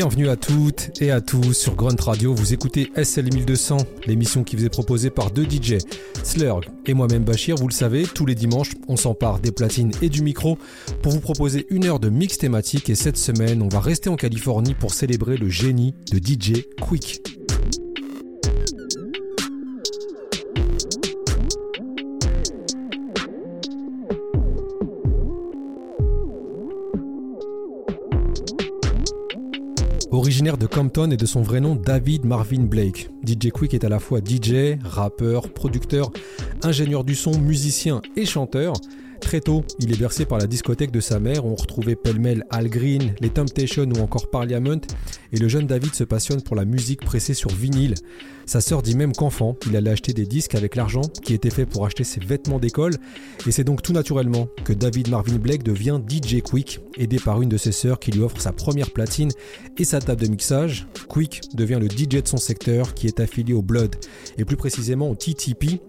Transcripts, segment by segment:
Bienvenue à toutes et à tous sur Grunt Radio. Vous écoutez SL 1200, l'émission qui vous est proposée par deux DJ, Slurg et moi-même Bachir. Vous le savez, tous les dimanches, on s'empare des platines et du micro pour vous proposer une heure de mix thématique. Et cette semaine, on va rester en Californie pour célébrer le génie de DJ Quick. De Compton et de son vrai nom David Marvin Blake, DJ Quick est à la fois DJ, rappeur, producteur, ingénieur du son, musicien et chanteur. Très tôt, il est bercé par la discothèque de sa mère. On retrouvait pêle-mêle Al Green, les Temptations ou encore Parliament. Et le jeune David se passionne pour la musique pressée sur vinyle. Sa sœur dit même qu'enfant, il allait acheter des disques avec l'argent qui était fait pour acheter ses vêtements d'école. Et c'est donc tout naturellement que David Marvin Blake devient DJ Quick, aidé par une de ses sœurs qui lui offre sa première platine et sa table de mixage. Quick devient le DJ de son secteur qui est affilié au Blood et plus précisément au TTP.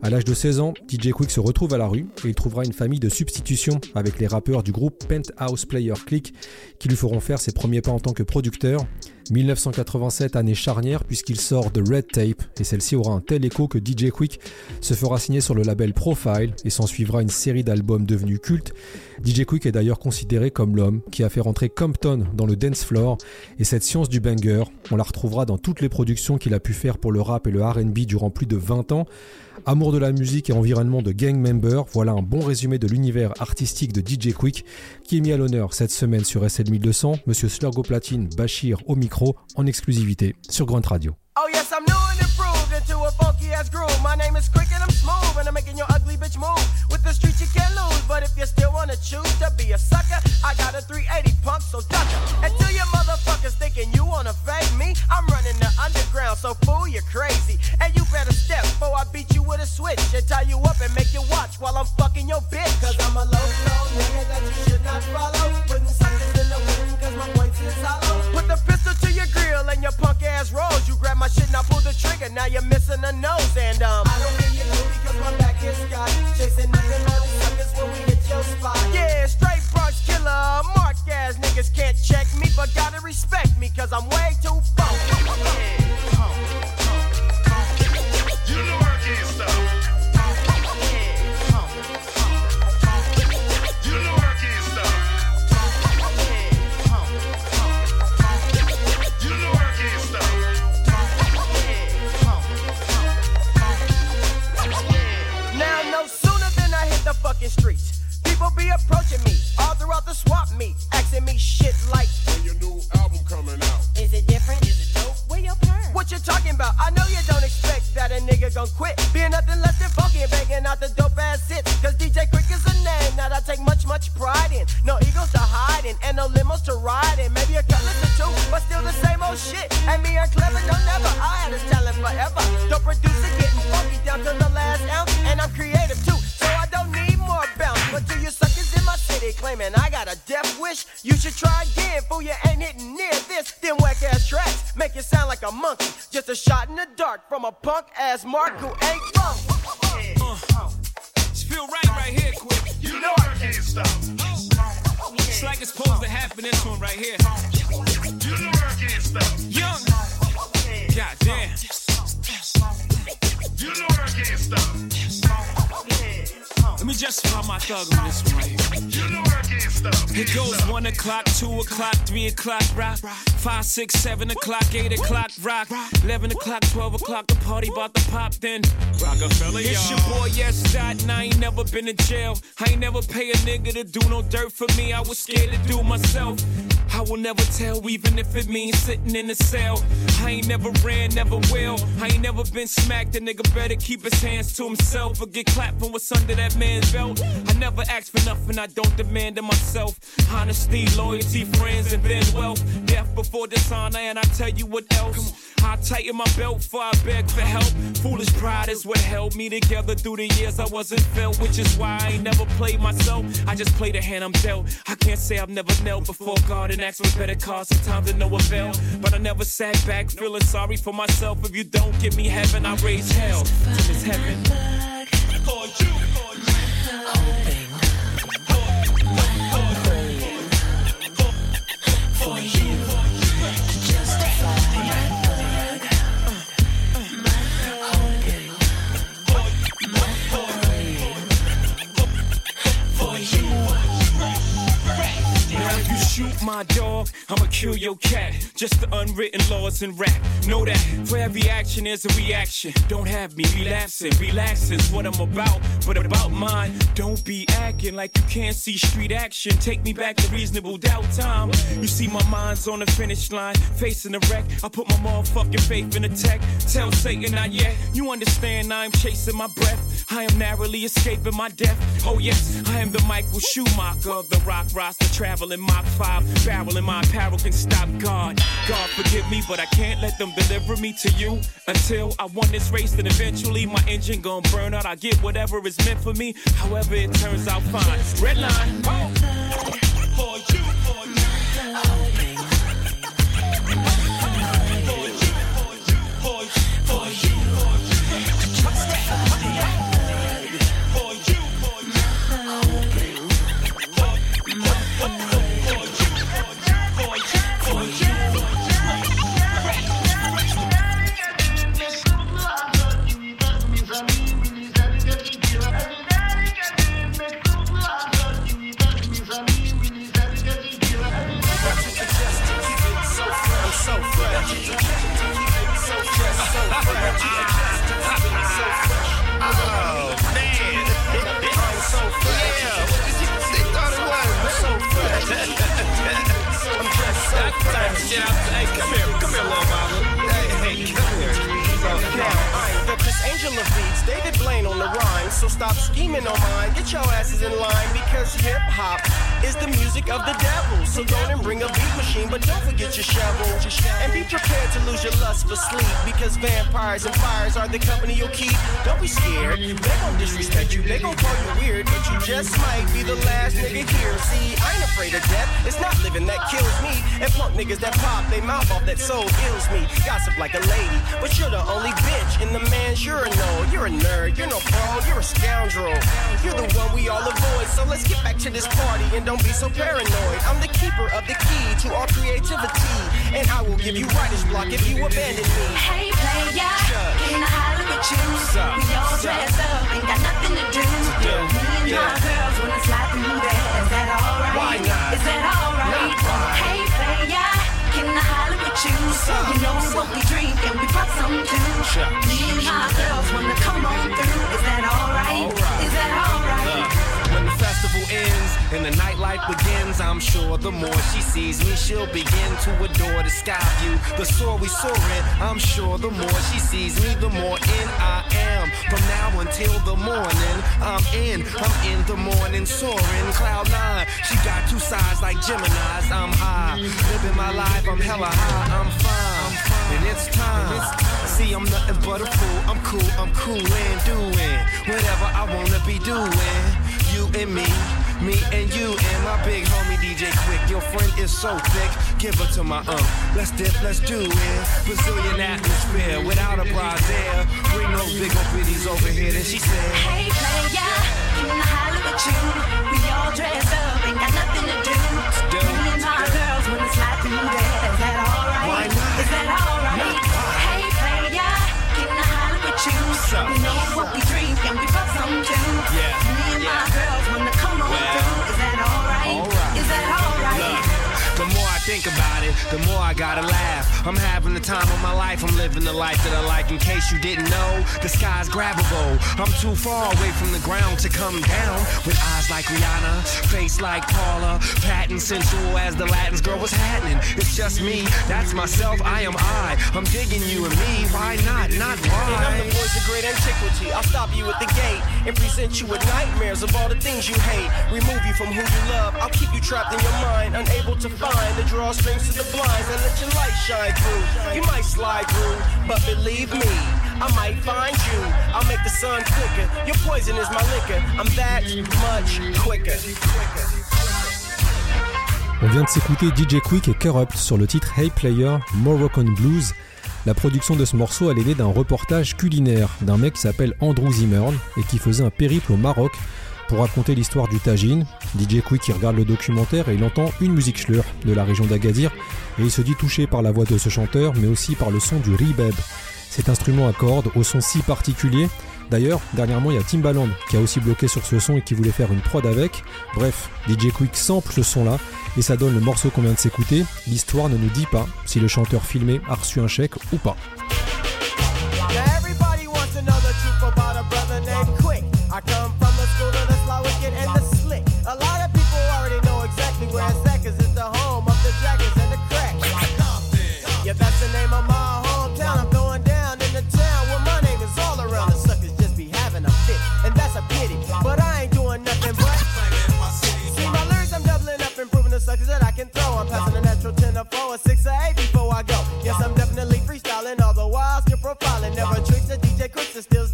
À l'âge de 16 ans, DJ Quick se retrouve à la rue et il trouvera une famille de substitution avec les rappeurs du groupe Penthouse Player Click qui lui feront faire ses premiers pas en tant que producteur. 1987, année charnière puisqu'il sort de Red Tape et celle-ci aura un tel écho que DJ Quick se fera signer sur le label Profile et s'en suivra une série d'albums devenus cultes. DJ Quick est d'ailleurs considéré comme l'homme qui a fait rentrer Compton dans le dance floor et cette science du banger, on la retrouvera dans toutes les productions qu'il a pu faire pour le rap et le R&B durant plus de 20 ans. Amour de la musique et environnement de gang member, voilà un bon résumé de l'univers artistique de DJ Quick qui est mis à l'honneur cette semaine sur SL 1200. Monsieur Slurgo Platine Bachir au micro en exclusivité sur Grunt Radio. Oh yes, I'm new and improved into a funky ass groove. My name is Quick and I'm smooth and I'm making your ugly bitch move. With the streets you can't lose, but if you still wanna choose to be a sucker, I got a 380 punk, so duck it. Until you motherfuckers thinking you wanna fade me, I'm running the underground, so fool you're crazy. And you with a switch and tie you up and make you watch while I'm fucking your bitch. Cause I'm a low low nigga that you should not follow. Putting suckers in the wind cause my voice is hollow. Put the pistol to your grill and your punk ass rolls. You grab my shit and I pull the trigger, now you're missing a nose. And um, I don't hear you because my back is got chasing nothing the suckers when we hit your spot. Yeah, straight Bronx killer, mark ass niggas can't check me, but gotta respect me cause I'm way too funky. You shit. And me and Clever, no never. I had this talent forever. Dope producer getting funky down to the last ounce, and I'm creative too. So I don't need more bounce. But do you suckers in my city claiming I got a death wish, you should try again. Fool, you ain't hitting near this. Them whack ass tracks make you sound like a monkey. Just a shot in the dark from a punk ass Mark who ain't funk. Feel right right here, quick. You know I can't stop. It's like it's supposed to happen. This one right here. You know I can't stop. Young. God damn. You know I can't stop. Let me justify my thug on this one. You know I can't stop. It goes one o'clock, two o'clock, three o'clock, rock. Five, six, seven o'clock, eight o'clock, rock. Eleven o'clock, twelve o'clock, the party about to pop. Then Rockefeller, It's your boy, yes, dot, and I ain't never been in jail. I ain't never pay a nigga to do no dirt for me. I was scared to do myself. I will never tell, even if it means sitting in a cell. I ain't never ran, never will. I ain't never been smacked. A nigga better keep his hands to himself or get clapped for what's under that man's belt. I never ask for nothing, I don't demand it myself. Honesty, loyalty, friends, and then wealth. Death before dishonor, and I tell you what else. I tighten my belt before I beg for help. Foolish pride is what held me together through the years I wasn't felt, which is why I ain't never played myself. I just play the hand I'm dealt. I can't say I've never knelt before God asked for better cause, sometimes to no avail. But I never sat back feeling sorry for myself. If you don't give me heaven, I raise hell it's heaven. Dog, I'ma kill your cat. Just the unwritten laws in rap. Know that for every action there's a reaction. Don't have me relapsing, relaxing's what I'm about. But about mine, don't be acting like you can't see street action. Take me back to reasonable doubt time. You see, my mind's on the finish line, facing the wreck. I put my motherfucking faith in the tech. Tell Satan not yet. You understand, I'm chasing my breath. I am narrowly escaping my death. Oh, yes, I am the Michael Schumacher of the rock roster, traveling 5. Barrel in my apparel can stop God. God, forgive me, but I can't let them deliver me to you until I won this race. Then eventually my engine gon' burn out. I get whatever is meant for me, however it turns out fine. Red line, oh. For sleep because vampires and fires are the company you'll keep. Don't be scared, they gon' disrespect you, they gon' call you weird, but you just might be the last nigga here. See, I ain't afraid of death, it's not living that kills me. And punk niggas that pop they mouth off that soul kills me. Gossip like a lady, but you're the only bitch in the man's urinal. You're a nerd, you're no pro, you're a scoundrel. You're the one we all avoid, so let's get back to this party and don't be so paranoid. I'm the keeper of the key to all creativity, and I will give you writer's block if you abandon me. Hey player, can I holler at you? We all dressed up, ain't got nothing to do. Me and my girls wanna slide through there. Is that alright? Why not? Is that alright? Hey player, can I holler at you? You know what we drink and we pop some too. Me and my girls wanna come on through. Is that alright? Alright. Is that alright? When the festival ends and the nightlife begins, I'm sure the more she sees me, she'll begin to the sky view. The soar we soar in, I'm sure the more she sees me, the more in I am. From now until the morning, I'm in, I'm in the morning soaring. Cloud nine, she got two sides like Gemini's. I'm high, living my life, I'm hella high, I'm fine. And it's time. See, I'm nothing but a fool. I'm cool, I'm cool and doing whatever I wanna be doing. You and me, me and you and my big homie DJ Quik. Your friend is so thick. Give her to my um. Let's dip, let's do it. Brazilian atmosphere without a brassiere. Bring those big old biddies over here. Then she said. Hey player, can I holler with you? We all dressed up, ain't got nothing to do. Me and my girls wanna slide through there. Is that alright? Is that alright? Hey player, can I holler at you? You know what we drink and we pop some too. Yeah, Me and my girls wanna come on through. Alright. Is that more I think about it, the more I gotta laugh. I'm having the time of my life. I'm living the life that I like. In case you didn't know, the sky's grabbable. I'm too far away from the ground to come down. With eyes like Rihanna, face like Paula, patent sensual as the Latins. Girl, what's happening? It's just me. That's myself. I am I. I'm digging you and me. Why not? Not why. And I'm the voice of great antiquity. I'll stop you at the gate and present you with nightmares of all the things you hate. Remove you from who you love. I'll keep you trapped in your mind, unable to find the On vient de s'écouter DJ Quick et Corrupt sur le titre Hey Player Moroccan Blues. La production de ce morceau a l'aidé d'un reportage culinaire d'un mec qui s'appelle Andrew Zimmern et qui faisait un périple au Maroc pour raconter l'histoire du tagine. DJ Quick regarde le documentaire et il entend une musique schlur de la région d'Agadir et il se dit touché par la voix de ce chanteur mais aussi par le son du ribeb. Cet instrument à cordes au son si particulier D'ailleurs, dernièrement, il y a Timbaland qui a aussi bloqué sur ce son et qui voulait faire une prod avec. Bref, DJ Quick sample ce son-là et ça donne le morceau qu'on vient de s'écouter. L'histoire ne nous dit pas si le chanteur filmé a reçu un chèque ou pas. Suckers that I can throw. I'm passing a natural 10 or 4 or 6 or 8 before I go. Yes, I'm definitely freestyling, all the while still profiling. Never tricks the DJ Quik that steals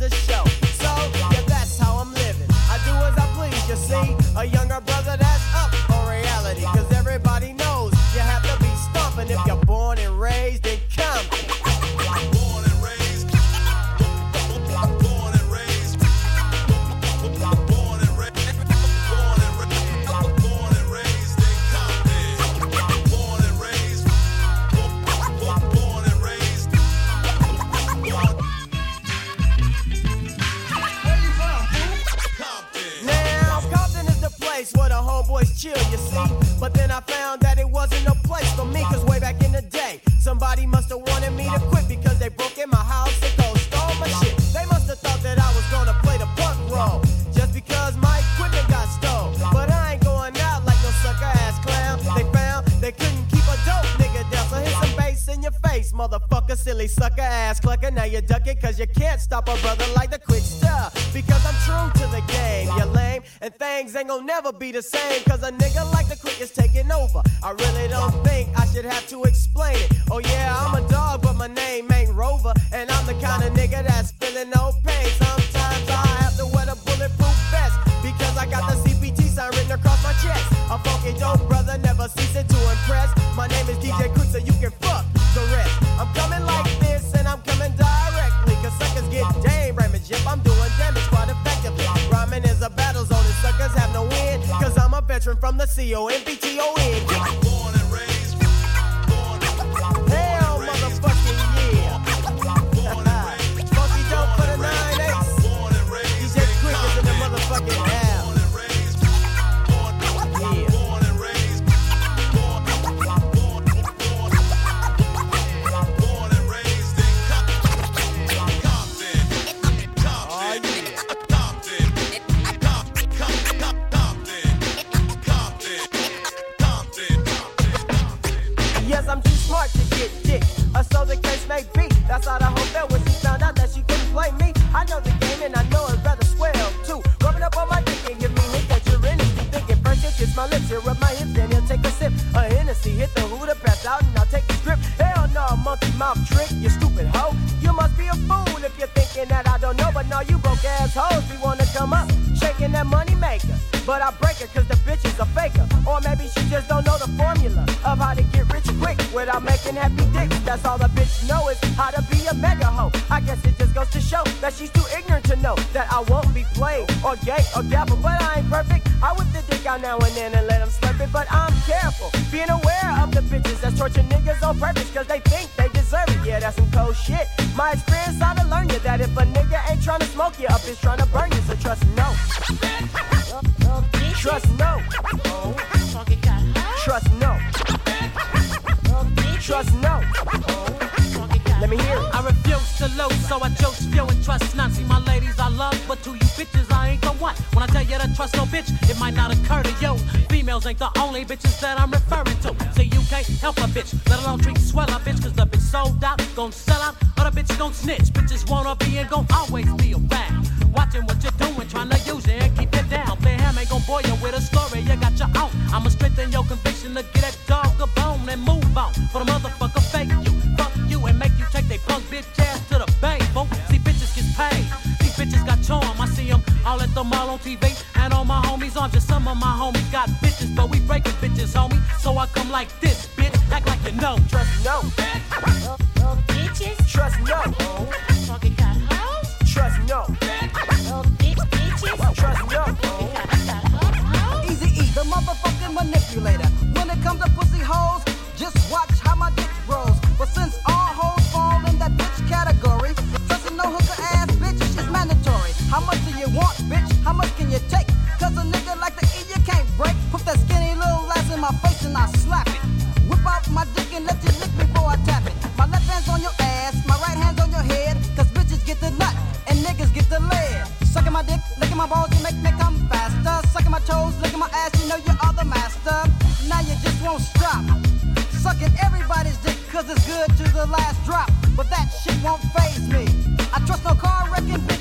But then I found that it wasn't a place for me, cause way back in the day, somebody must have wanted me to quit because they broke in my house and go stole my shit. They must have thought that I was gonna play the punk role, just because my equipment got stole. But I ain't going out like no sucker ass clown. They found they couldn't keep a dope nigga down, so hit some bass in your face, motherfucker, silly sucker ass clucker. Now you duck it cause you can't stop a brother like the quick stuff. Things ain't gonna never be the same. Cause a nigga like the quick is taking over. I really don't think I should have to explain it. Oh yeah, I'm a dog, but my name ain't Rover. And I'm the kind of nigga that's feeling no pain. Sometimes I veteran from the C-O-M-B-T-O-N. Mouth trick, you stupid hoe. You must be a fool if you're thinking that I don't know. But no, you broke ass hoes, we wanna come up, shaking that money maker. But I break her cause the bitch is a faker. Or maybe she just don't know the formula of how to get rich quick without making happy dicks. That's all the bitch know is how to be a mega hoe. I guess it just goes to show that she's too ignorant to know that I won't be played or gay or dapper. But I ain't perfect. I whip the dick out now and then and let them slurp it. But I'm careful, being aware of the bitches that's torturing niggas on purpose cause they think they deserve Yeah, that's some cold shit. My experience ought to learn you that if a nigga ain't trying to smoke you up, it's trying to burn you. So trust no. Trust no. Trust no. Trust no. Let me hear it. I refuse to lose, so I choose feel and trust none. See my ladies I love, but to you bitches I ain't the one. When I tell you to trust no bitch, it might not occur to you. Females ain't the only bitches that I'm referring to. So you can't help a bitch, let alone treat swell a bitch, cause the bitch sold out, gon' sell out, or the bitch gon' snitch. Bitches wanna be and gon' always be around. Watching what you're doing, trying to use it and keep it down. Play ham ain't gon' bore you with a story, you got your own. I'ma strengthen your conviction to get that dog a bone and move on. For the motherfucker fake you, fuck you and make you take they punk bitch ass to the bank, folk. See bitches get paid. These bitches got charm. I see them all at the mall on TV. And all my homies on just some of my homies got bitches, but we breaking bitches, homie. So I come like this, bitch. Act like you know. Trust no. Bitches. Trust no. my balls, you make me come faster. Sucking my toes, licking my ass, you know you are the master. Now you just won't stop. Sucking everybody's dick, cause it's good to the last drop. But that shit won't phase me. I trust no car wrecking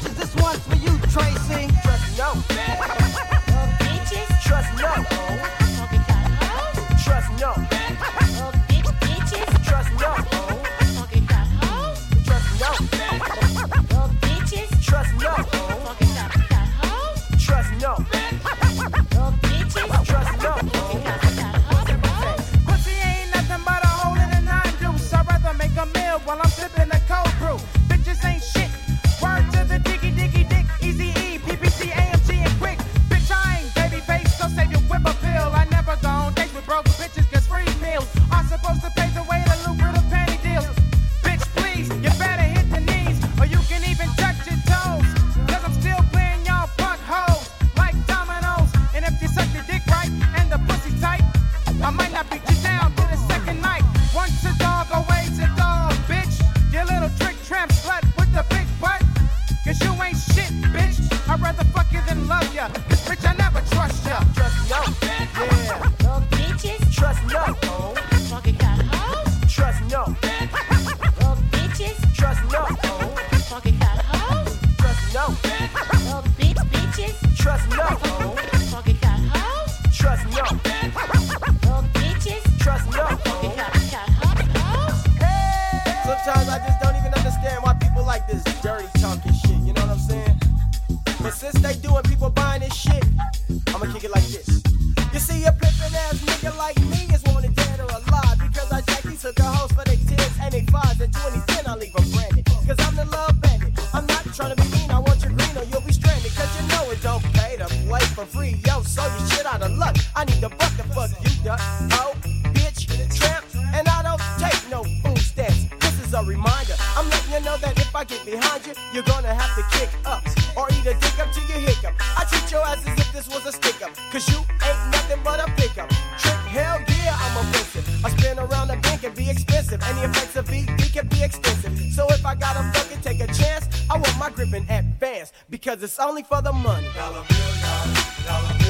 100, you're gonna have to kick up or eat a dick up till you hiccup. I treat your ass as if this was a stick up, cause you ain't nothing but a pickup. Trick, hell yeah, I'm offensive. I spin around the bank and be expensive. Any effects of VD can be extensive. So if I gotta fucking take a chance, I want my grip advanced because it's only for the money. Dollar bill, dollar, dollar.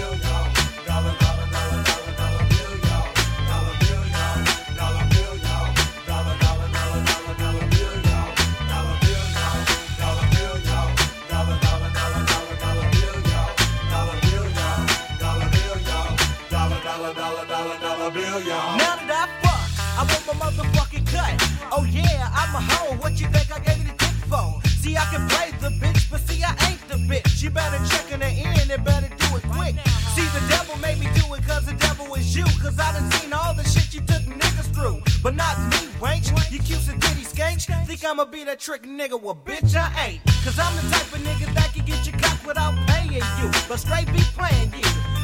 Now that I fuck, I want my motherfucking cut. Oh yeah, I'm a hoe. What you think I gave you the dick for? See, I can play the bitch, but see, I ain't the bitch. You better check in the end and better do it quick. See, the devil made me do it cause the devil is you. Cause I done seen all the shit you took niggas through. But not me, wench. You cute and ditty skank. Think I'ma be that trick nigga? Well, bitch, I ain't. Cause I'm the type of nigga that can get your cock without paying you. But straight be playing you.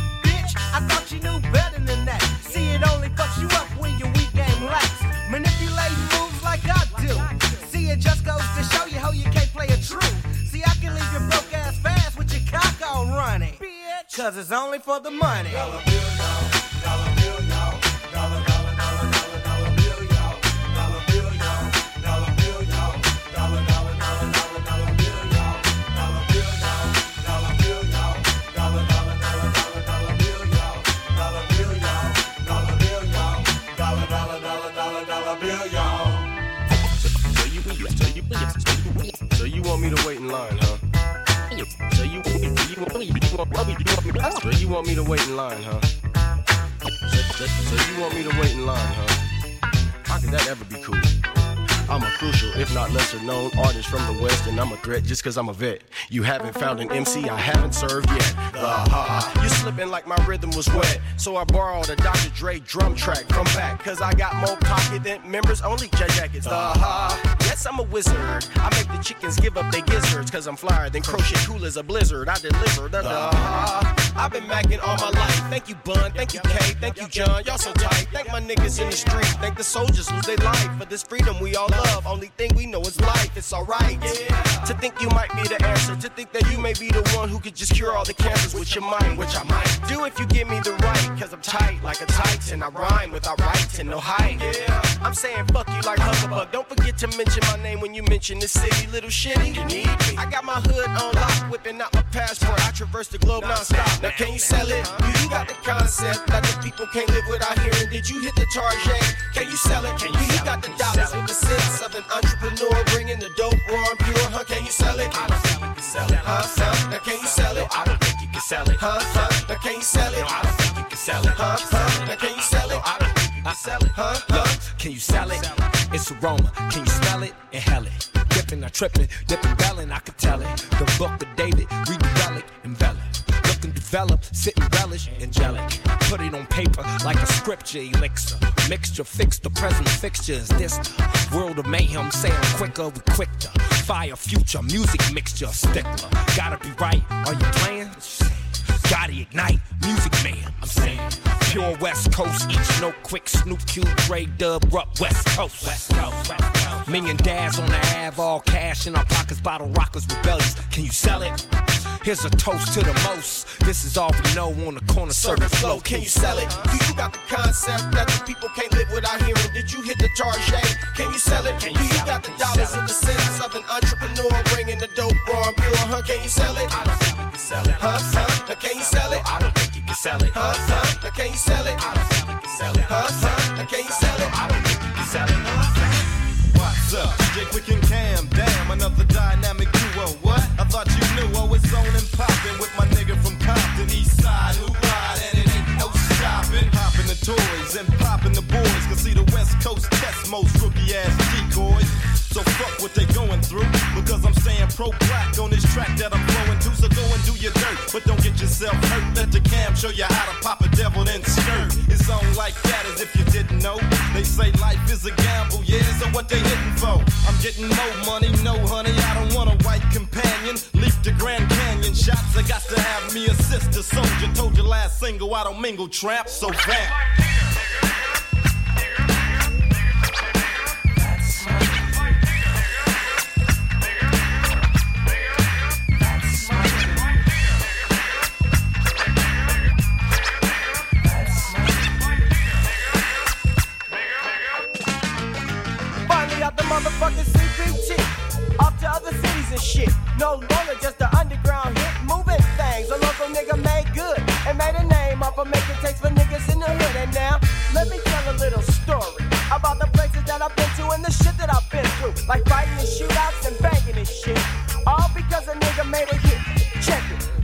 I thought you knew better than that. See, it only fucks you up when your weak game lacks. Manipulate moves like I do. See, it just goes to show you how you can't play a true. See, I can leave your broke ass fast with your cock all running. Cause it's only for the money. Me to wait in line, huh? So you, you, want, so you want me to wait in line, huh? So, so, so you want me to wait in line, huh? How could that ever be cool? I'm a crucial, if not lesser known, artist from the West, and I'm a threat just cause I'm a vet. You haven't found an MC I haven't served yet. Uh-huh. You slipping like my rhythm was wet, so I borrowed a Dr. Dre drum track from back, cause I got more pocket than members only J jackets. Uh-huh. Yes, I'm a wizard. I make the chickens give up their gizzards, cause I'm flyer than crochet cool as a blizzard. I deliver. Uh-huh. I've been macking all my life. Thank you, Bun. Thank you, K. Thank you, John. Y'all so tight. Thank my niggas in the street. Thank the soldiers lose their life for this freedom we all love. Only thing we know is life. It's alright. To think you might be the answer. To think that you may be the one who could just cure all the cancers with your mind. Which I might do if you give me the right. Cause I'm tight like a titan. I rhyme without right and no height. I'm saying fuck you like Huckabug. Don't forget to mention my name when you mention the city. Little shitty. You need me. I got my hood on lock. Whipping out my passport. I traverse the globe non-stop. Now can you sell it? You got the concept that the people can't live without hearing? Did you hit the target? Can you sell it? Can you, you got the dollars? Bringing the dope raw and pure, huh? Can you sell it? I don't think you can sell it, huh? huh? Now can you sell it? I don't think you can sell it, huh? huh? Now can you sell it? I don't think you can sell it, huh? huh? Now can you sell it? I don't think you can sell it, huh? huh? Can you sell it? It's aroma. Can you smell it? Inhale it. Dipping, I tripping, dipping, belling, I could tell it. The book of David, read the relic, envelop. Look develop, sit and relish, angelic. Put it on paper like a scripture elixir. Mixture, fix the present fixtures. This world of mayhem, say I'm quicker, we quick to fire future music mixture stickler. Gotta be right, are you playing? Gotta ignite, music man, I'm saying. Pure West Coast, each note quick, Snoop Q, Dre Dub, Rupp, West Coast. West Coast, West Coast. Million dads on the Ave, all cash in our pockets, bottle rockers, rebellious. Can you sell it? Here's a toast to the most. This is all we know on the corner Serving flow, can you sell it? Do you got the concept that the people can't live without hearing? Did you hit the charge? Can you sell it? Do you got the dollars in the sense of an entrepreneur bringing the dope raw and pure? Huh? Can you sell it? I don't think you can sell it. Huh? huh? Can you sell it? I don't think you can sell it. Huh? huh? Can you sell it? I don't think you can sell it. Huh? huh? Can you sell it? I don't think you can sell it. What's up? DJ Quik and Cam, damn, another dynamic duo. What? I thought you knew I was on and popping with my nigga from Compton, East Side, who ride, and it ain't no stopping. Popping the toys and popping the boys, cause see the West Coast test most rookie ass decoys. So fuck what they going through, because I'm saying pro black on this track that I'm flowing to. So go and do your dirt, but don't get yourself hurt. Let the cam show you how to pop a devil then skirt. It's on like that as if you didn't know. They say life is a gamble, yeah, so what they hitting for? I'm getting more money, no honey, I don't want a white companion. Leap the Grand Canyon shots, I got to have me a sister soldier. Told you last single, I don't mingle trap, so bam. Motherfucking. Off to other cities and shit. No longer just the underground hit. Moving things. A local nigga made good. And made a name off of making takes for niggas in the hood. And now, let me tell a little story. About the places that I've been to and the shit that I've been through. Like fighting and shootouts and banging and shit. All because a nigga made a hit. Check it.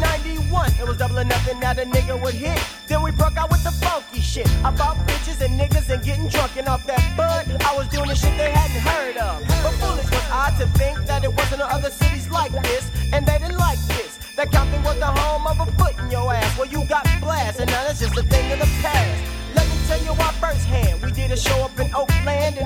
1991, it was double or nothing that a nigga would hit. Then we broke out with the funky shit about bitches and niggas and getting drunk and off that bud. I was doing the shit they hadn't heard of. But foolish was I to think that it wasn't no other cities like this, and they didn't like this. That Compton was the home of a foot in your ass. Well, you got blast, and now that's just a thing of the past. Let me tell you why firsthand. We did a show up in Oakland,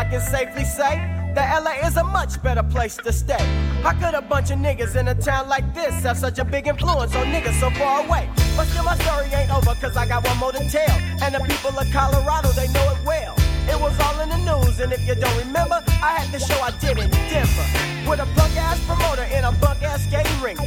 I can safely say that LA is a much better place to stay. How could a bunch of niggas in a town like this have such a big influence on niggas so far away? But still, my story ain't over, cause I got one more to tell. And the people of Colorado, they know it well. It was all in the news, and if you don't remember, I had the show I did in Denver. With a punk ass promoter in a bunk ass skating rink.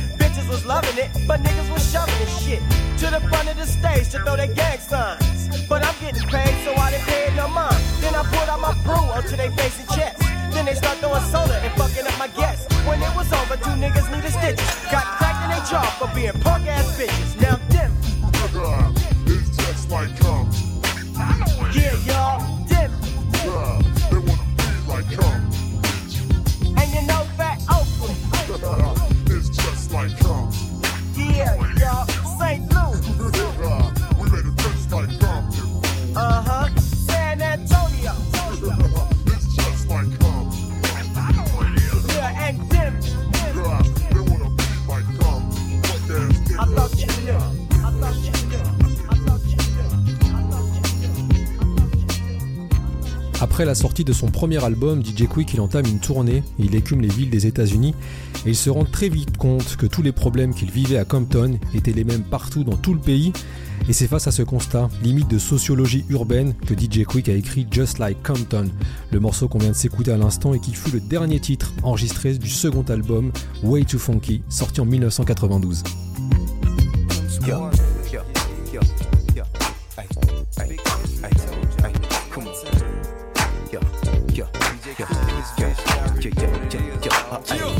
Was loving it, but niggas was shoving this shit to the front of the stage to throw their gang signs. But I'm getting paid, so I didn't pay it no mind. Then I poured out my brew onto their face and chest. Then they start throwing soda and fucking up my guests. When it was over, two niggas needed stitches. Got cracked in their jaw for being punk ass bitches. Now Denver, It's just like yeah, y'all, yeah, y'all, Après la sortie de son premier album, DJ Quick il entame une tournée, il écume les villes des États-Unis et il se rend très vite compte que tous les problèmes qu'il vivait à Compton étaient les mêmes partout dans tout le pays. Et c'est face à ce constat, limite de sociologie urbaine, que DJ Quick a écrit Just Like Compton, le morceau qu'on vient de s'écouter à l'instant et qui fut le dernier titre enregistré du second album Way Too Funky, sorti en 1992. Yo, yo, yo, yo,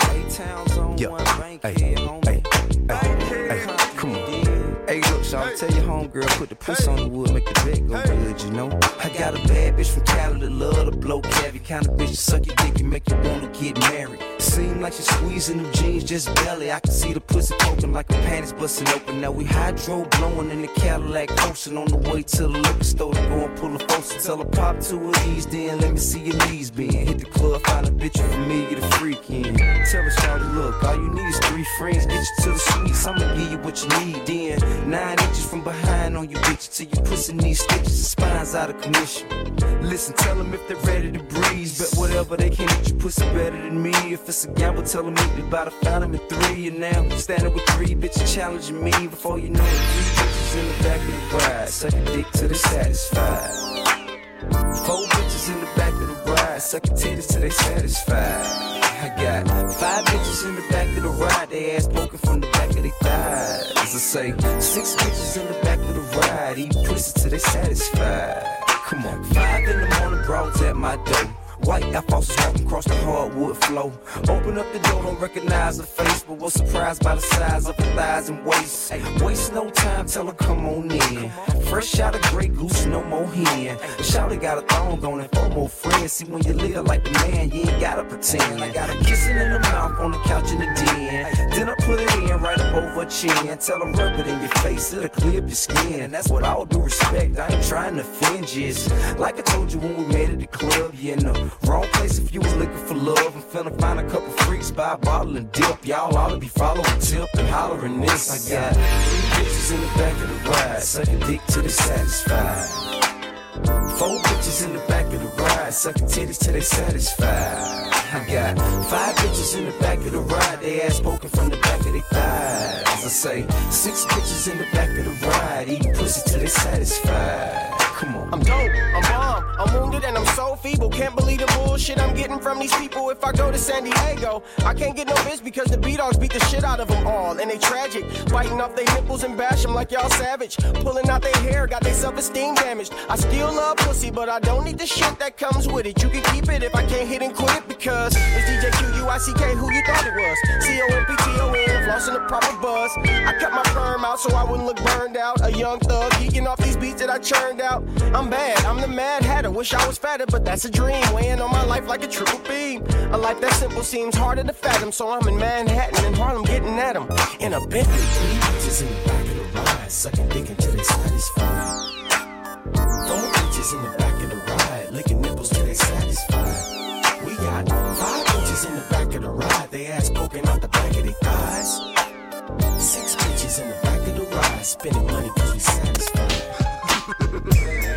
ay. Yo, ay, ay, ay, ay, come on. Hey, look, y'all tell your homegirl, put the puss on the wood, make the bed go good, you know. I got a bad bitch from Cali that love to blow cabbie, kind of bitch to suck your dick and make you wanna get married. Seem like she's squeezing them jeans just belly. I can see the pussy poking like her panties busting open. Now we hydro blowing in the Cadillac, coasting on the way to the liquor store to go and pull a folks tell her pop two of these, then let me see your knees bend. Hit the club, find a bitch you familiar to freak in. Tell her, shawty, look, all you need is three friends. Get you to the suites, I'ma give you what you need. Then nine inches from behind on you, bitch, till your pussy needs stitches, and spines out of commission. Listen, tell them if they're ready to breeze, but whatever they can get your pussy better than me. If it's a gamble, tell them meet me by the fountain in three. And now standing with three bitches challenging me. Before you know it, three bitches in the back of the ride, sucking dick till they satisfied. Four bitches in the back of the ride, sucking titties till they satisfied. I got five bitches in the back of the ride, they ass poking from the back of their thighs. As I say, six bitches in the back of the ride, eat pussy till they satisfied. Come on, five in the morning, broads at my door. White Air Forces walking across the hardwood floor. Open up the door, don't recognize her face, but was surprised by the size of her thighs and waist. Hey, waste no time, tell her come on in. Fresh out of Grey Goose, no more hen. Shouty got a thong on and four more friends. See, when you live like the man, you ain't gotta pretend. I got a kissing in the mouth on the couch in the den. Then I put it in right up over her chin. Tell her rub it in your face, it'll clear up your skin. And that's what all due respect, I ain't trying to offend you. Like I told you when we met at the club, you the wrong place if you was looking for love. I'm finna find a couple freaks, buy a bottle and dip. Y'all ought to be following tip and hollering this. I got three bitches in the back of the ride, sucking dick till they satisfied. Four bitches in the back of the ride, sucking titties till they satisfied. I got five bitches in the back of the ride, they ass poking from the back of their thighs. I say six bitches in the back of the ride, eating pussy till they satisfied. Come on. I'm dope, I'm bomb, I'm wounded and I'm so feeble. Can't believe the bullshit I'm getting from these people. If I go to San Diego, I can't get no bitch because the B-Dogs beat the shit out of them all. And they tragic, biting off their nipples and bash them like y'all savage. Pulling out their hair, got their self-esteem damaged. I still love pussy, but I don't need the shit that comes with it. You can keep it if I can't hit and quit it because it's DJ Q-U-I-C-K who you thought it was. C-O-M-P-T-O-N, in the proper buzz. I cut my perm out so I wouldn't look burned out. A young thug, geeking off these beats that I churned out. I'm bad, I'm the mad hatter. Wish I was fatter, but that's a dream. Weighing on my life like a triple beam. A life that simple seems harder to fathom. So I'm in Manhattan and Harlem getting at 'em In a Bentley. Bitches in the back of the ride, sucking dick until they satisfied. Four bitches in the back of the ride, licking nipples till they satisfied. We got five bitches in the back of the ride, they ass poking out the back of their thighs. Six bitches in the back of the ride, spending money cause we satisfied.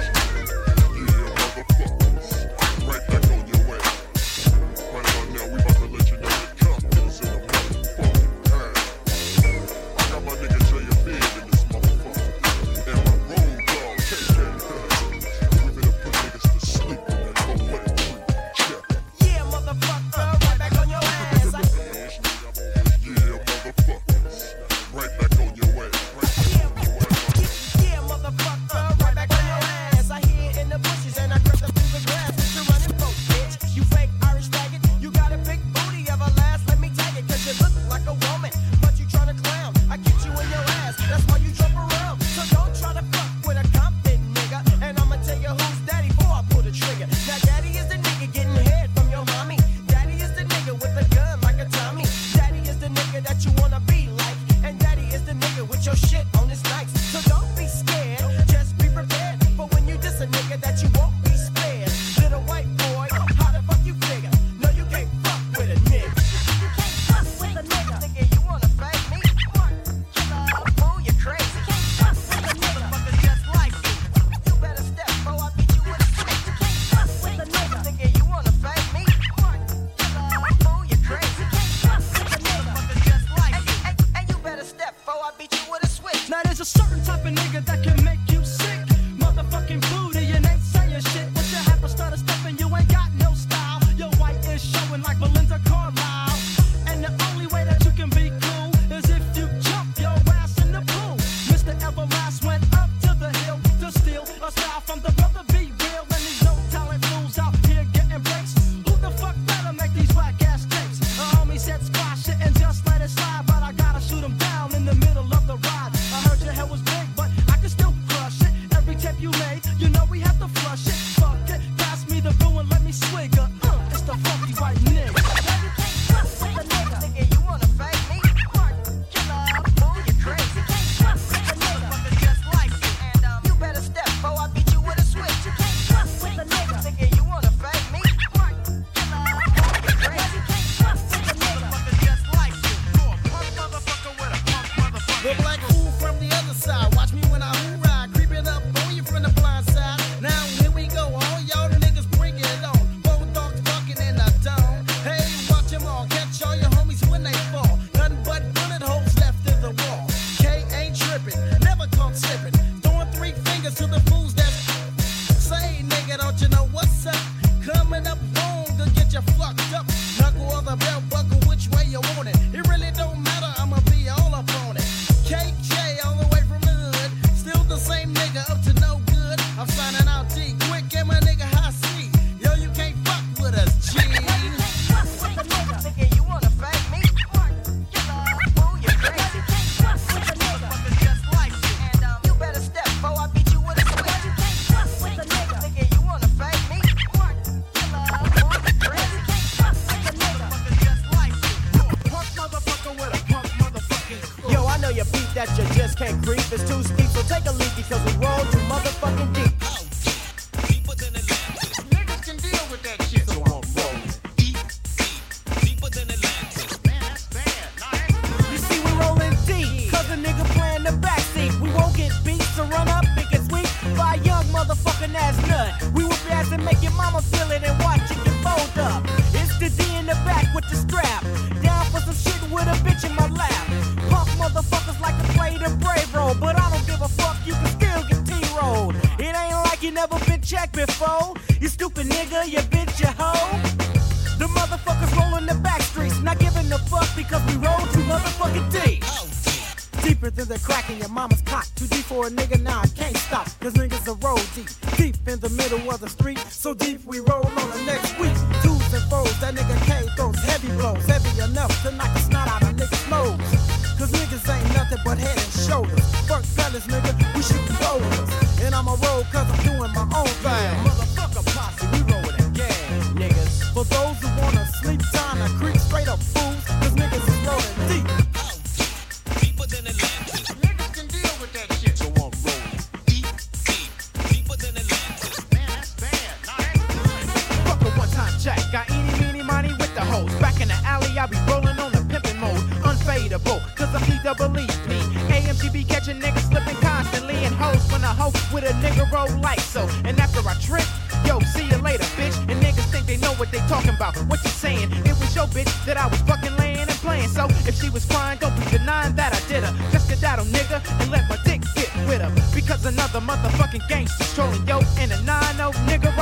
with a nigga roll like so. And after I trip, yo, see you later, bitch. And niggas think they know what they talking about. What you saying? It was your bitch that I was fucking laying and playing. So if she was crying, don't be denying that I did her. Just get that old nigga and let my dick get with her. Because another motherfucking gangster's trolling yo and a 9 nigga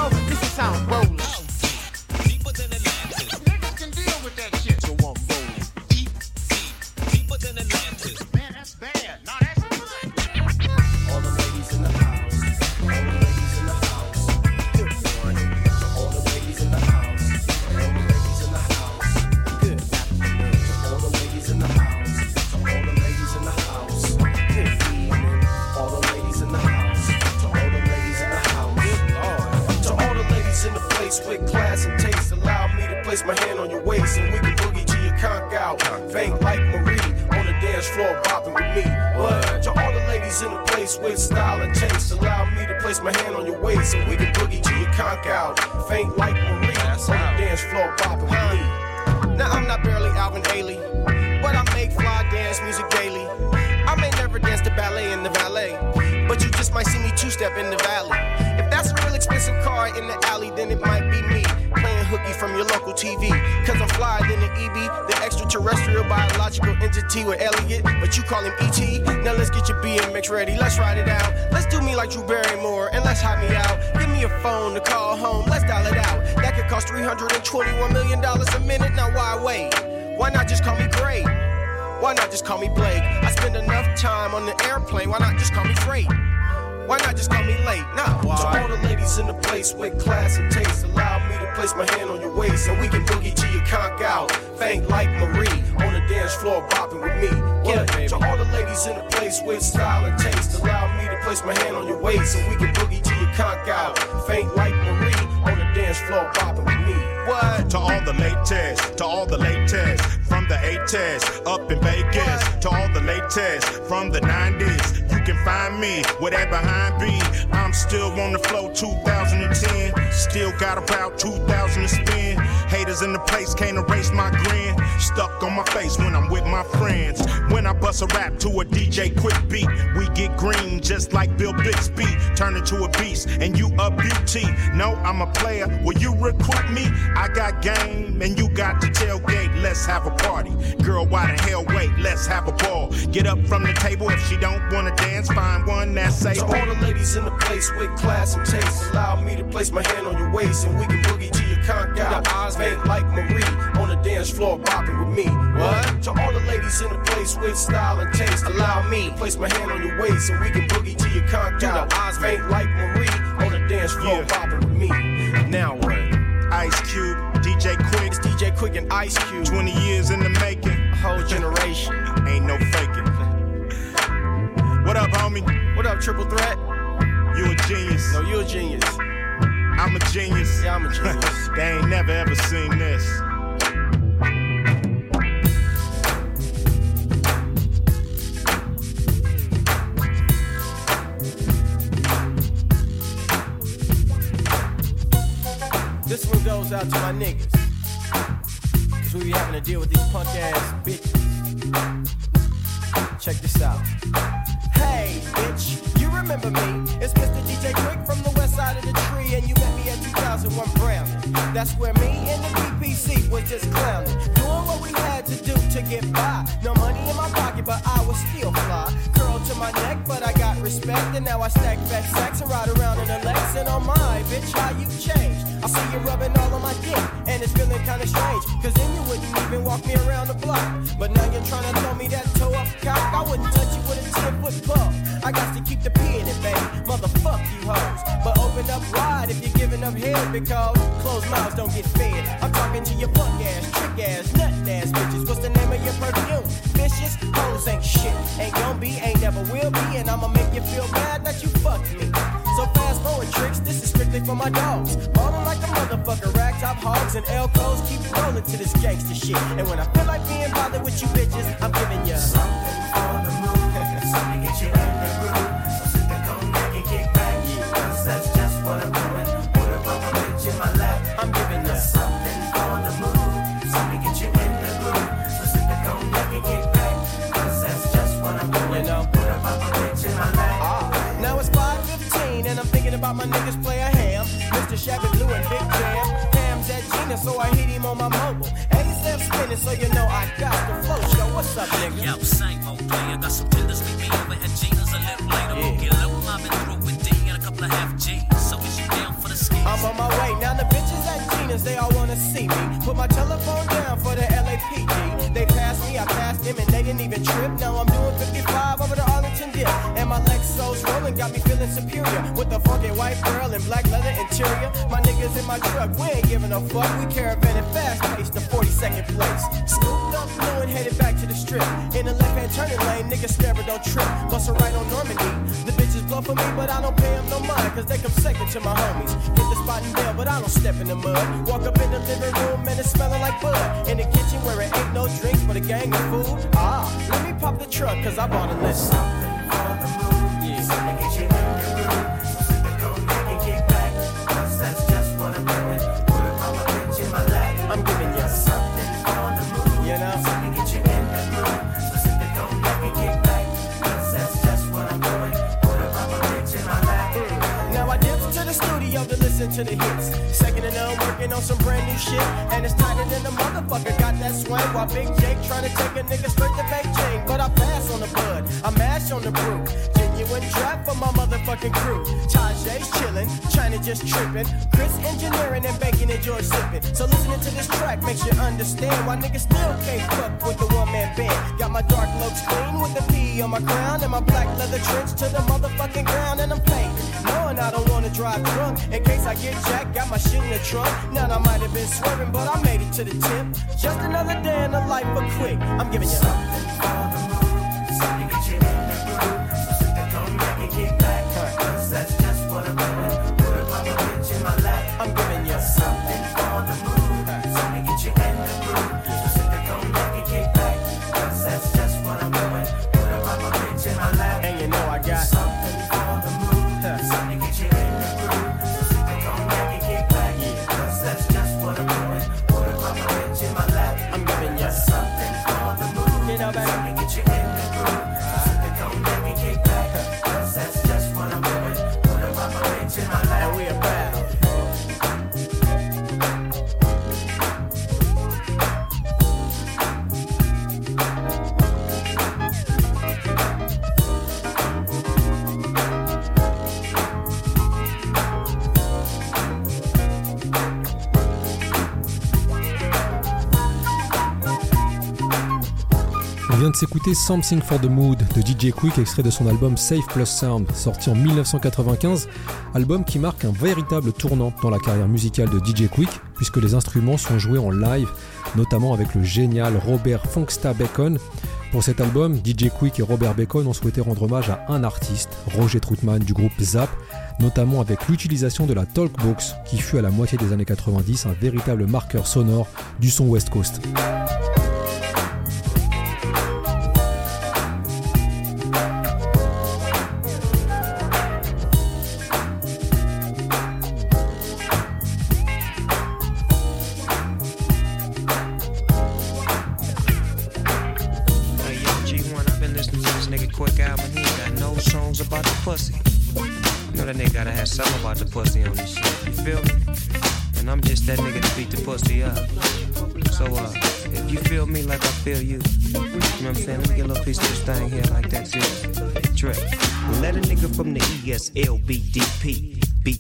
ladies in the place with class and taste, allow me to place my hand on your waist and we can boogie to your conk out. Faint like Marie on the dance floor bopping with me. Yeah, to all the ladies in the place with style and taste, allow me to place my hand on your waist and we can boogie to your conk out. Faint like Marie on the dance floor bopping with me. What? To all the latest, to all the latest, from the 80s, up in Vegas, to all the latest, from the 90s, you can find me where that behind be. I'm still on the flow 2010, still got about 2,000 to spend. Haters in the place can't erase my grin, stuck on my face when I'm with my friends. When I bust a rap to a DJ Quik beat, we get green just like Bill Bixby, turn into a beast, and you a beauty. No, I'm a player, will you recruit me? I got game, and you got the tailgate. Let's have a party. Girl, why the hell wait? Let's have a ball. Get up from the table if she don't wanna dance. Find one that's To all the ladies in the place with class and taste, allow me to place my hand on your waist and we can boogie conk out. Eyes faint like Marie on the dance floor bopping with me. What? To all the ladies in the place with style and taste, allow me to place my hand on your waist and we can boogie to your conk out. Eyes faint like Marie on the dance floor bopping with me. Now what? Ice Cube, DJ Quik. It's DJ Quik and Ice Cube. 20 years in the making. A whole generation. Ain't no faking. What up, homie? What up, Triple Threat? You a genius. No, you a genius. I'm a genius. Yeah, I'm a genius. they ain't never ever seen this. This one goes out to my niggas. Cause we be having to deal with these punk ass bitches. Check this out. Hey, bitch, you remember me? It's Mr. DJ Quik at 2001 Brown. That's where me and the DPC was just clowning, doing what we had to do to get by. No money in my pocket, but I was still fly. Curl to my neck, but I got respect, and now I stack fat sacks and ride around in a Lex. And oh my, bitch, how you changed? I see you rubbing all on my dick, and it's feeling kinda strange. Cause then you wouldn't even walk me around the block. But now you're trying to throw me that toe up cock. I wouldn't touch you with a 10 foot pole. I got to keep the P in it, baby. Motherfuck you hoes. But open up wide if you're giving up head because closed don't get fed. I'm talking to your punk ass, trick ass, nut ass bitches. What's the name of your perfume? Vicious hoes ain't shit. Ain't gon' be, ain't never will be. And I'ma make you feel bad that you fucked me. So fast forward tricks, this is strictly for my dogs. Ballin' like a motherfucker, rag top hogs and Elcos keep rolling to this gangster shit. And when I feel like being bothered with you bitches, I'm giving you something for the mood. Something get you in the groove. I'm my niggas play a ham. Mr. Shabby Blue and Big Jam. Ham's at Gina, so I hit him on my mobile. ASAP spinning, so you know I got the flow. Show what's up, nigga? Yo, same old player. Got some tenders, meet me over at Gina's a little later. We'll get low, I've been through with D and a couple of half G's. So is you down for the ski? I'm on my way. Now the bitches at Gina's, they all wanna see me. Put my telephone down for the LAPD. They passed me, I passed them, and they didn't even trip. Now I'm doing 55 over the Arlington dip. And my Lexus rolling got me feeling superior. With the funky white girl and black leather interior. My niggas in my truck, we ain't giving a fuck. We caravanning fast pace to 42nd place. Scooped up blue and headed back to the strip. In the left hand turning lane, niggas never don't trip. Bust a right on Normandie. The bitches blow for me, but I don't pay them no mind. Cause they come second to my homies. Hit the spot and bail, but I don't step in the mud. Walk up in the living room and it's smelling like. In the kitchen where it ain't no drinks, but a gang of food. Ah, let me pop the truck, cause I bought a list. Dipped to the to to hits. Second and none, working on some brand new shit. And it's tighter than the motherfucker got that swing. While Big Jake trying to take a nigga straight to Beijing. But I pass on the bud, I mash on the brew. Genuine trap for my motherfucking crew. Tajay's chillin', China just trippin'. Chris engineering and baking and George sippin'. So listening to this track makes you understand why niggas still can't fuck with the one man band. Got my dark looks clean with the P on my crown and my black leather trench to the motherfucking ground and I'm paid. Knowing I don't wanna drive drunk in case I get jacked. Got my shit in the trunk. Now I might have been swerving, but I made it to the tip. Just another day in the life of Quik. I'm giving you something de s'écouter Something for the Mood de DJ Quick, extrait de son album Safe Plus Sound, sorti en 1995, album qui marque un véritable tournant dans la carrière musicale de DJ Quick, puisque les instruments sont joués en live, notamment avec le génial Robert Funksta Bacon. Pour cet album, DJ Quick et Robert Bacon ont souhaité rendre hommage à un artiste, Roger Troutman du groupe Zap, notamment avec l'utilisation de la Talkbox, qui fut à la moitié des années 90 un véritable marqueur sonore du son West Coast.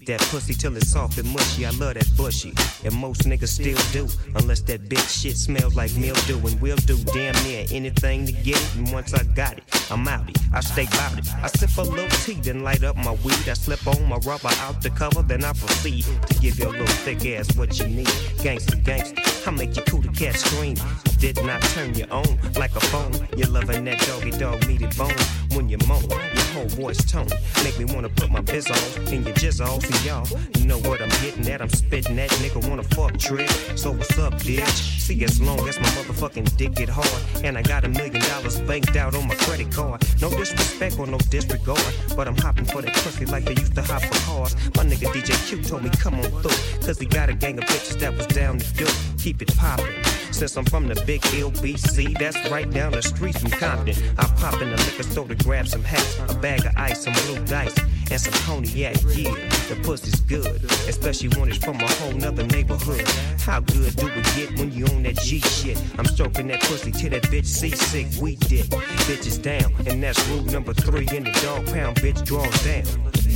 That pussy till it's soft and mushy. I love that bushy. And most niggas still do. Unless that bitch shit smells like mildew. And we'll do damn near anything to get it. And once I got it, I'm out it. I stay bout it. I sip a little tea, then light up my weed. I slip on my rubber out the cover, then I proceed to give your little thick ass what you need. Gangsta, gangsta. I make you your cootie cat scream. Did not turn you on like a phone. You're loving that doggy dog meaty bone. When you moan, your whole voice tone make me wanna put my biz on in your jizz off. And y'all, you know what I'm getting at. I'm spitting that nigga wanna fuck trick. So what's up, bitch? See, as long as my motherfucking dick get hard, and I got a million dollars banked out on my credit card. No disrespect or no disregard, but I'm hopping for that pussy like they used to hop for cars. My nigga DJ Q told me come on through, cause he got a gang of bitches that was down to do. Keep it poppin'. Since I'm from the big LBC, that's right down the street from Compton. I pop in the liquor store to grab some hats, a bag of ice, some blue dice, and some cognac. Yeah, the pussy's good, especially when it's from a whole nother neighborhood. How good do we get when you on that G shit? I'm stroking that pussy till that bitch seasick. We dip, bitches down, and that's rule number three in the dog pound. Bitch draws down.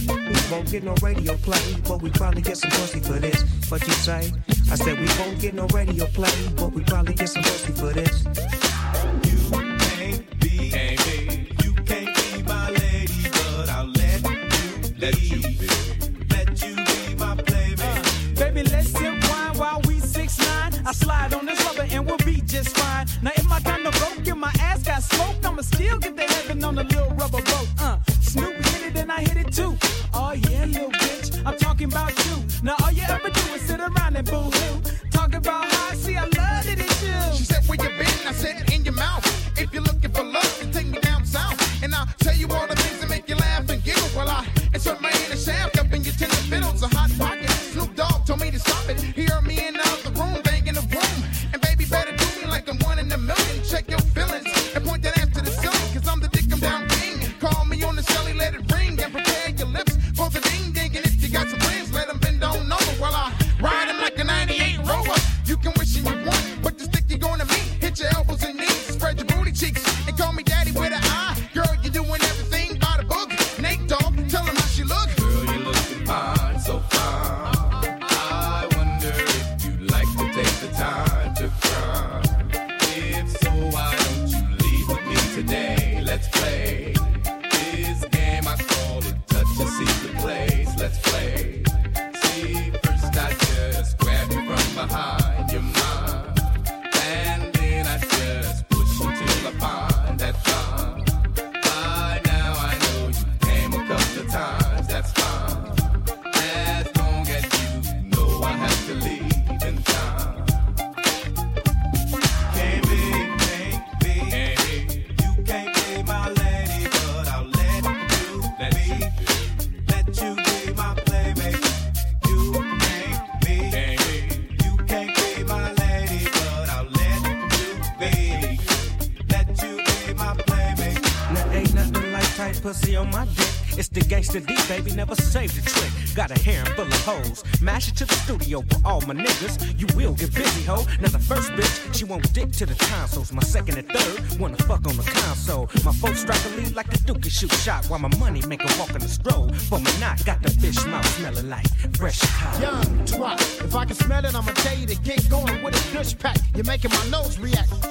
We won't get no radio play, but we probably get some pussy for this. What you say? I said we won't get no radio play, but we probably get some pussy for this. Can't be, can't be, you can't be my lady, but I'll let you let you Let's play. All my niggas. You will get busy, ho. Now the first bitch, she won't dick to the tonsils. My second and third wanna fuck on the console. My folks strike a lead like the Duke shoot shot while my money make a walk in the stroll. For my knot, got the fish mouth smelling like fresh cod. Young twat. If I can smell it, I'ma tell you to get going with a dish pack. You're making my nose react.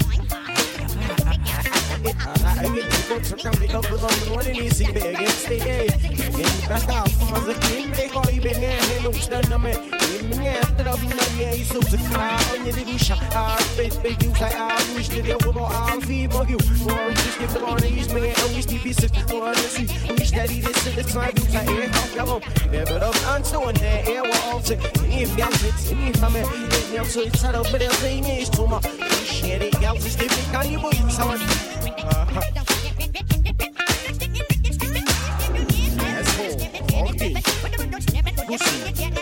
I get to go to come pick up the number one and easy bag and stay and back out from the king they call you been and looks done na me in the money yeah so to cry on you didn't shot I bet bet you I wish that they would go out fee for you or just give the money use me and wish that at the time you so in there yeah we're all sick if y'all I'm in so it's up but they'll say is too much shit it y'all just give me can you so in the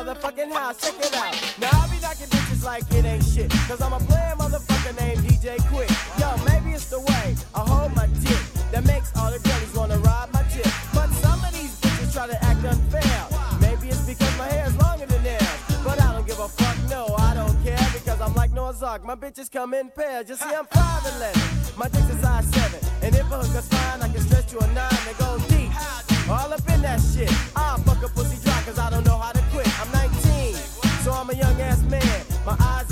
motherfucking house. Check it out. Now I be knocking bitches like it ain't shit. Cause I'm a player motherfucker named DJ Quik. Yo, maybe it's the way I hold my dick that makes all the girlies wanna ride my dick. But some of these bitches try to act unfair. Maybe it's because my hair is longer than theirs. But I don't give a fuck, no, I don't care. Because I'm like Noah's Ark. My bitches come in pairs. You see, I'm 5'11. My dick's a size 7. And if a hooker's fine, I can stretch to a 9 and go deep. All up in that shit. I'll fuck a pussy dry cause I don't know how to quit. I'm 19, so I'm a young ass man. My eyes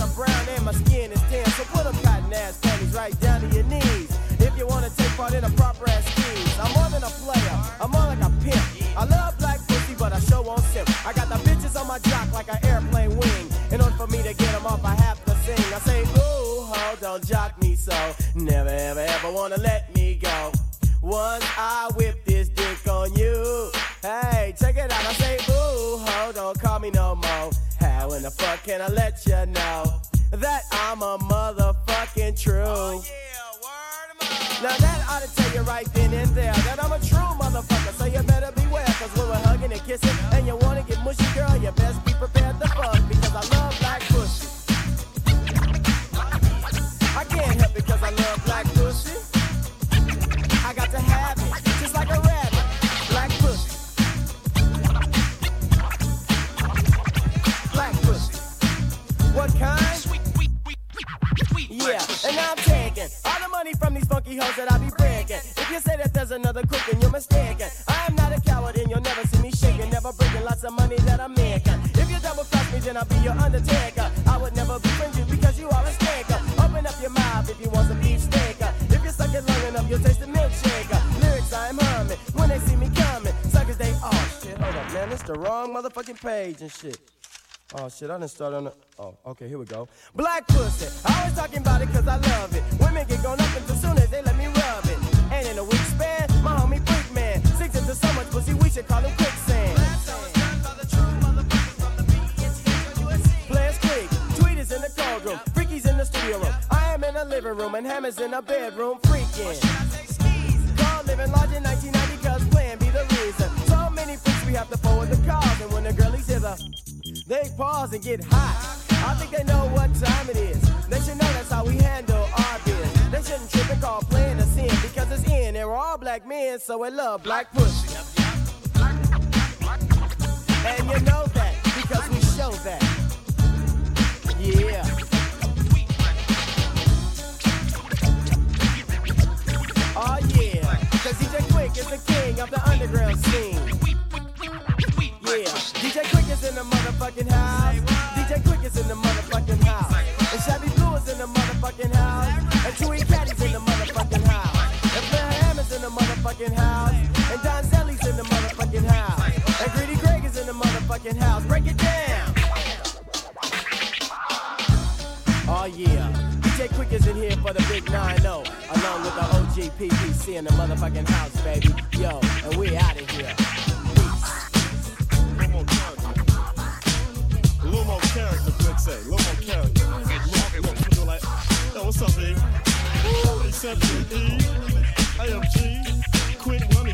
can I let you know that I'm a motherfucking true? Now that ought to tell you right then and there that I'm a true motherfucker, so you better beware. Cause we're hugging and kissing page and shit. Oh shit, I didn't start on the. Oh, okay, here we go. Black pussy. I was talking about it cause I love it. Women get gone up until soon as they let me rub it. And in a week span, my homie Freak Man sinks into so much pussy, we should call him quicksand. Players quick, tweet is in the cold room, freaky's in the studio room. I am in the living room and hammers in a bedroom freaking. Car living large in 1990 cause plan be the reason. Many freaks we have to forward the cars and when the girlies hear the they pause and get hot. I think they know what time it is. They should know that's how we handle our biz. They shouldn't trip and call playing a sin because it's in and we're all black men, so we love black pussy. And you know that because we show that. Yeah. Oh yeah, cause DJ Quik is the king of the underground scene. DJ Quik is in the motherfucking house. DJ Quik is in the motherfucking house. And Shabby Blue is in the motherfucking house. And Chewy Caddy's in the motherfucking house. And Flair Ham is in the motherfucking house. And Don Zelly's in the motherfucking house. And Greedy Greg is in the motherfucking house. Break it down. Oh yeah. DJ Quik is in here for the big 9-0 Along with the OG PPC in the motherfucking house, baby Yo, and we out of here say. Little more character. Look, look, do like, yo, what's up, E? Essentially E, AMG, Quick Money.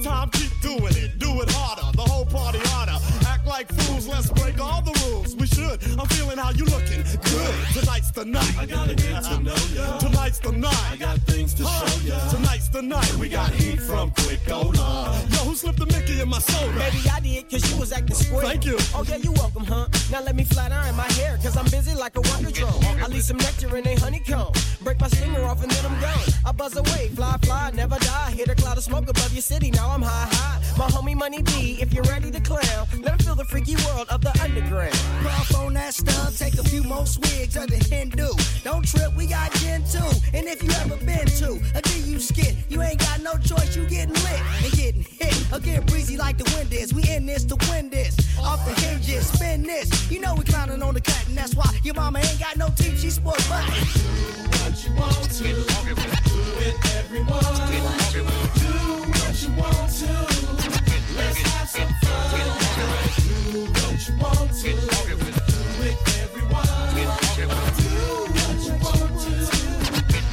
Time keep doing it. Rules. We should. I'm feeling how you looking. Good. Tonight's the night. I gotta get to know ya. Tonight's the night. I got things to show ya. Tonight's the night. We got heat from Quick Ola. Yo, who slipped the Mickey in my soda? Baby, I did, cause you was acting square. Thank you. Oh, yeah, you welcome, huh? Now let me flat iron my hair, cause I'm busy like a wonder drone. I leave some nectar in a honeycomb. Break my stinger off and then I'm gone. I buzz away, fly, fly, never die. Hit a cloud of smoke above your city, now I'm high, high. My homie Money B, if you're ready to clown, let him feel the freaky world of the underground. Puff on that stub, take a few more swigs of the Hindu. Don't trip, we got gin too. And if you ever been to a DU skit, you ain't got no choice, you getting lit and getting hit. Or get breezy like the wind is. We in this to win this. Off the hinges, spin this. You know we clowning on the cut, and that's why your mama ain't got no teeth, she sport butt. what you want to. Do it, everyone. Do what you want to. Let's have some fun. Do what you want to. Do it, everyone. Do what you want to.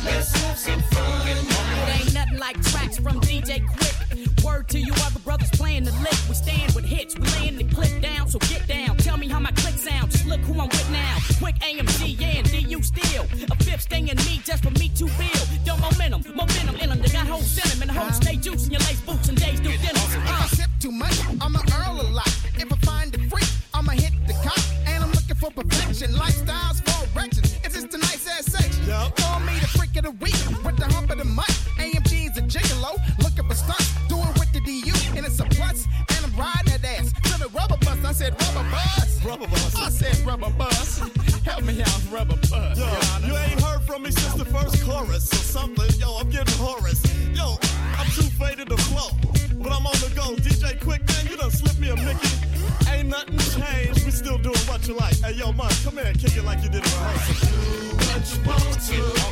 Let's have some fun. It ain't nothing like tracks from DJ Quik. Word to you other brothers playing the lick. We stand with hits, we laying the clip down, so get down. Tell me how my click sound, just look who I'm with now. Quik AMG, yeah, and DU still. A fifth thing in me just for me to build. Yo, momentum, momentum in them. They got whole sentiment, whole stay juice in your lace boots and days do dinners. If I Uh. sip too much, I'ma earl a lot. If I find a freak, I'ma hit the cop. And I'm looking for perfection. Lifestyles freak of the week with the hump of the month. AMG's a gigolo. Looking for stunts. Doing with the DU. And it's a plus. And I'm riding that ass to the rubber bus. I said rubber bus. Rubber bus. I said rubber bus. Help me out, rubber bus. Yo, you ain't heard from me since the first chorus or something. Yo, I'm getting hoarse. Yo, I'm too faded to flow, but I'm on the go. DJ Quik, man, you done slipped me a Mickey. Ain't nothing changed. We still doing what you like. Hey, yo, man, come here and kick it like you did in rehearsal. Want to.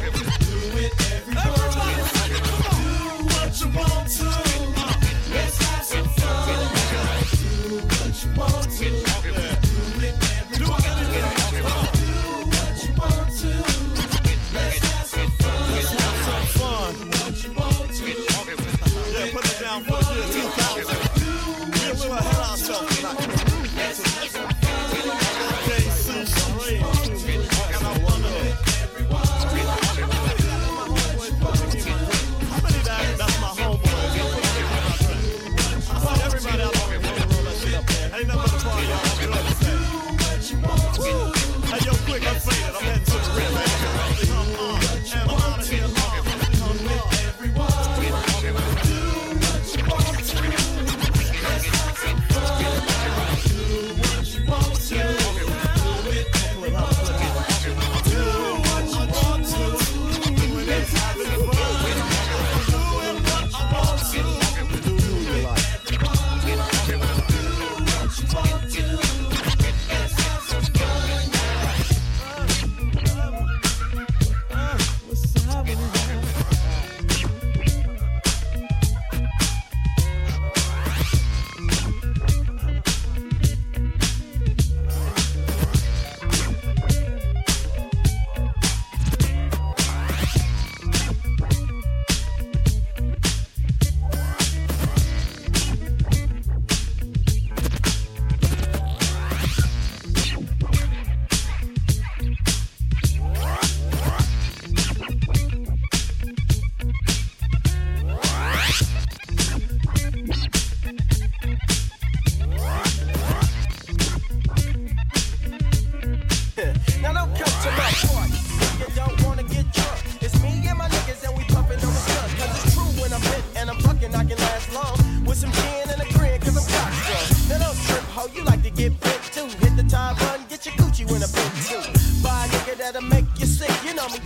that'll make you sick. You know me,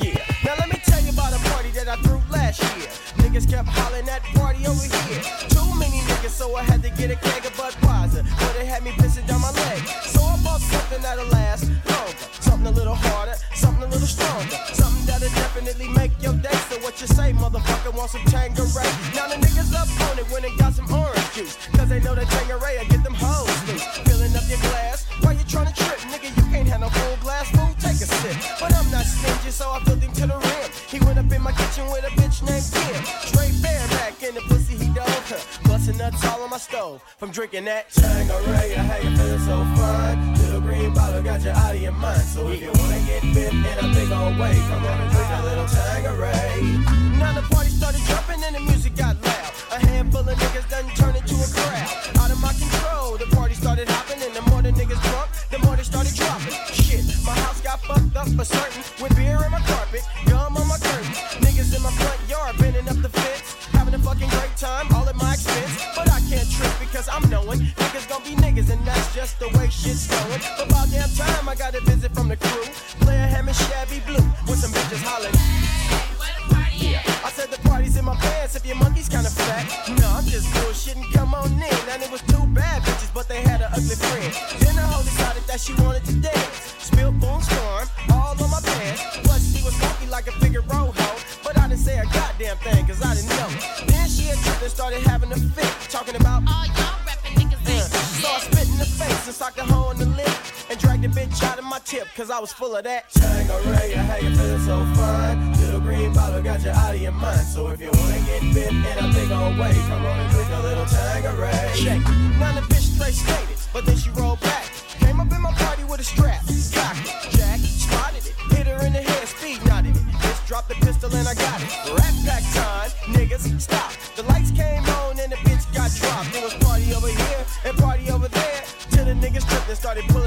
Yeah. Now let me tell you about a party that I threw last year. Niggas kept hollering that party over here. Too many niggas, so I had to get a keg of Budweiser. But it had me pissing down my leg. So I bought something that'll last longer, something a little harder, something a little stronger, something that'll definitely make your day. So what you say, motherfucker? Want some Tanqueray? From drinking that Tanqueray. How you feeling so fine? Little green bottle got you out of your mind. So if you wanna get bit in a big old way, come on and drink a little Tanqueray. Now the party started jumping and the music got loud. A handful of niggas done turned into a crowd. Out of my control, the party started hopping, and the more the niggas drunk, the more they started dropping. Shit, my house got fucked up for certain. With beer in my niggas gon' be niggas, and that's just the way shit's going. About damn time, I got a visit from the crew. Player Hammond Shabby Blue with some bitches hollering. Yeah. I said the party's in my pants if your monkey's kinda fat. No, I'm just bullshitting, come on in. And it was two bad bitches, but they had an ugly friend. Then the hoe decided that she wanted to dance. Tip, cause I was full of that. Tanqueray, how you feeling so fine? Little green bottle got you out of your mind. So if you wanna get bit in a big old way, come on and drink a little Tanqueray. Check. Now the bitch straight skated, but then she rolled back. Came up in my party with a strap. Cocked it, Jack, spotted it, hit her in the head, speed nodded it. Just dropped the pistol and I got it. Rat pack time, niggas, stop. The lights came on and the bitch got dropped. It was party over here and party over there. Till the niggas tripped and started pulling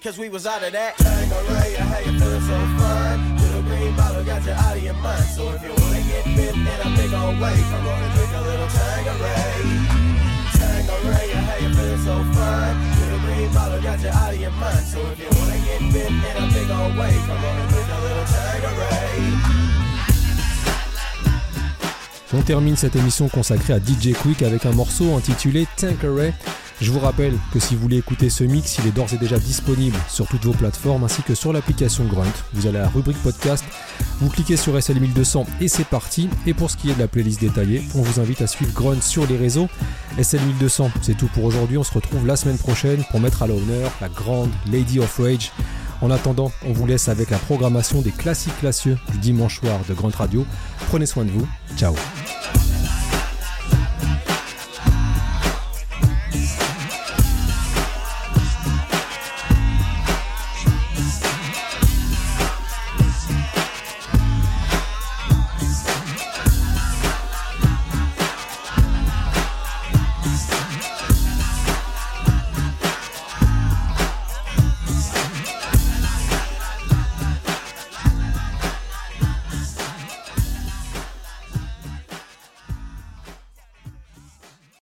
cause we was out of that. Tangeray, how you feeling so fine? Little green bottle got you out of your mind. So if you wanna get bit in a big old way, come on and drink a little Tangeray. Tangeray, how you feeling so fine? Little green bottle got you out of your mind. So if you wanna get bit in a big old way, come on and drink a little Tangeray. On termine cette émission consacrée à DJ Quick avec un morceau intitulé Tankeray. Je vous rappelle que si vous voulez écouter ce mix, il est d'ores et déjà disponible sur toutes vos plateformes ainsi que sur l'application Grunt. Vous allez à la rubrique podcast, vous cliquez sur SL1200 et c'est parti. Et pour ce qui est de la playlist détaillée, on vous invite à suivre Grunt sur les réseaux. SL1200, c'est tout pour aujourd'hui. On se retrouve la semaine prochaine pour mettre à l'honneur la grande Lady of Rage. En attendant, on vous laisse avec la programmation des classiques classieux du dimanche soir de Grunt Radio. Prenez soin de vous. Ciao.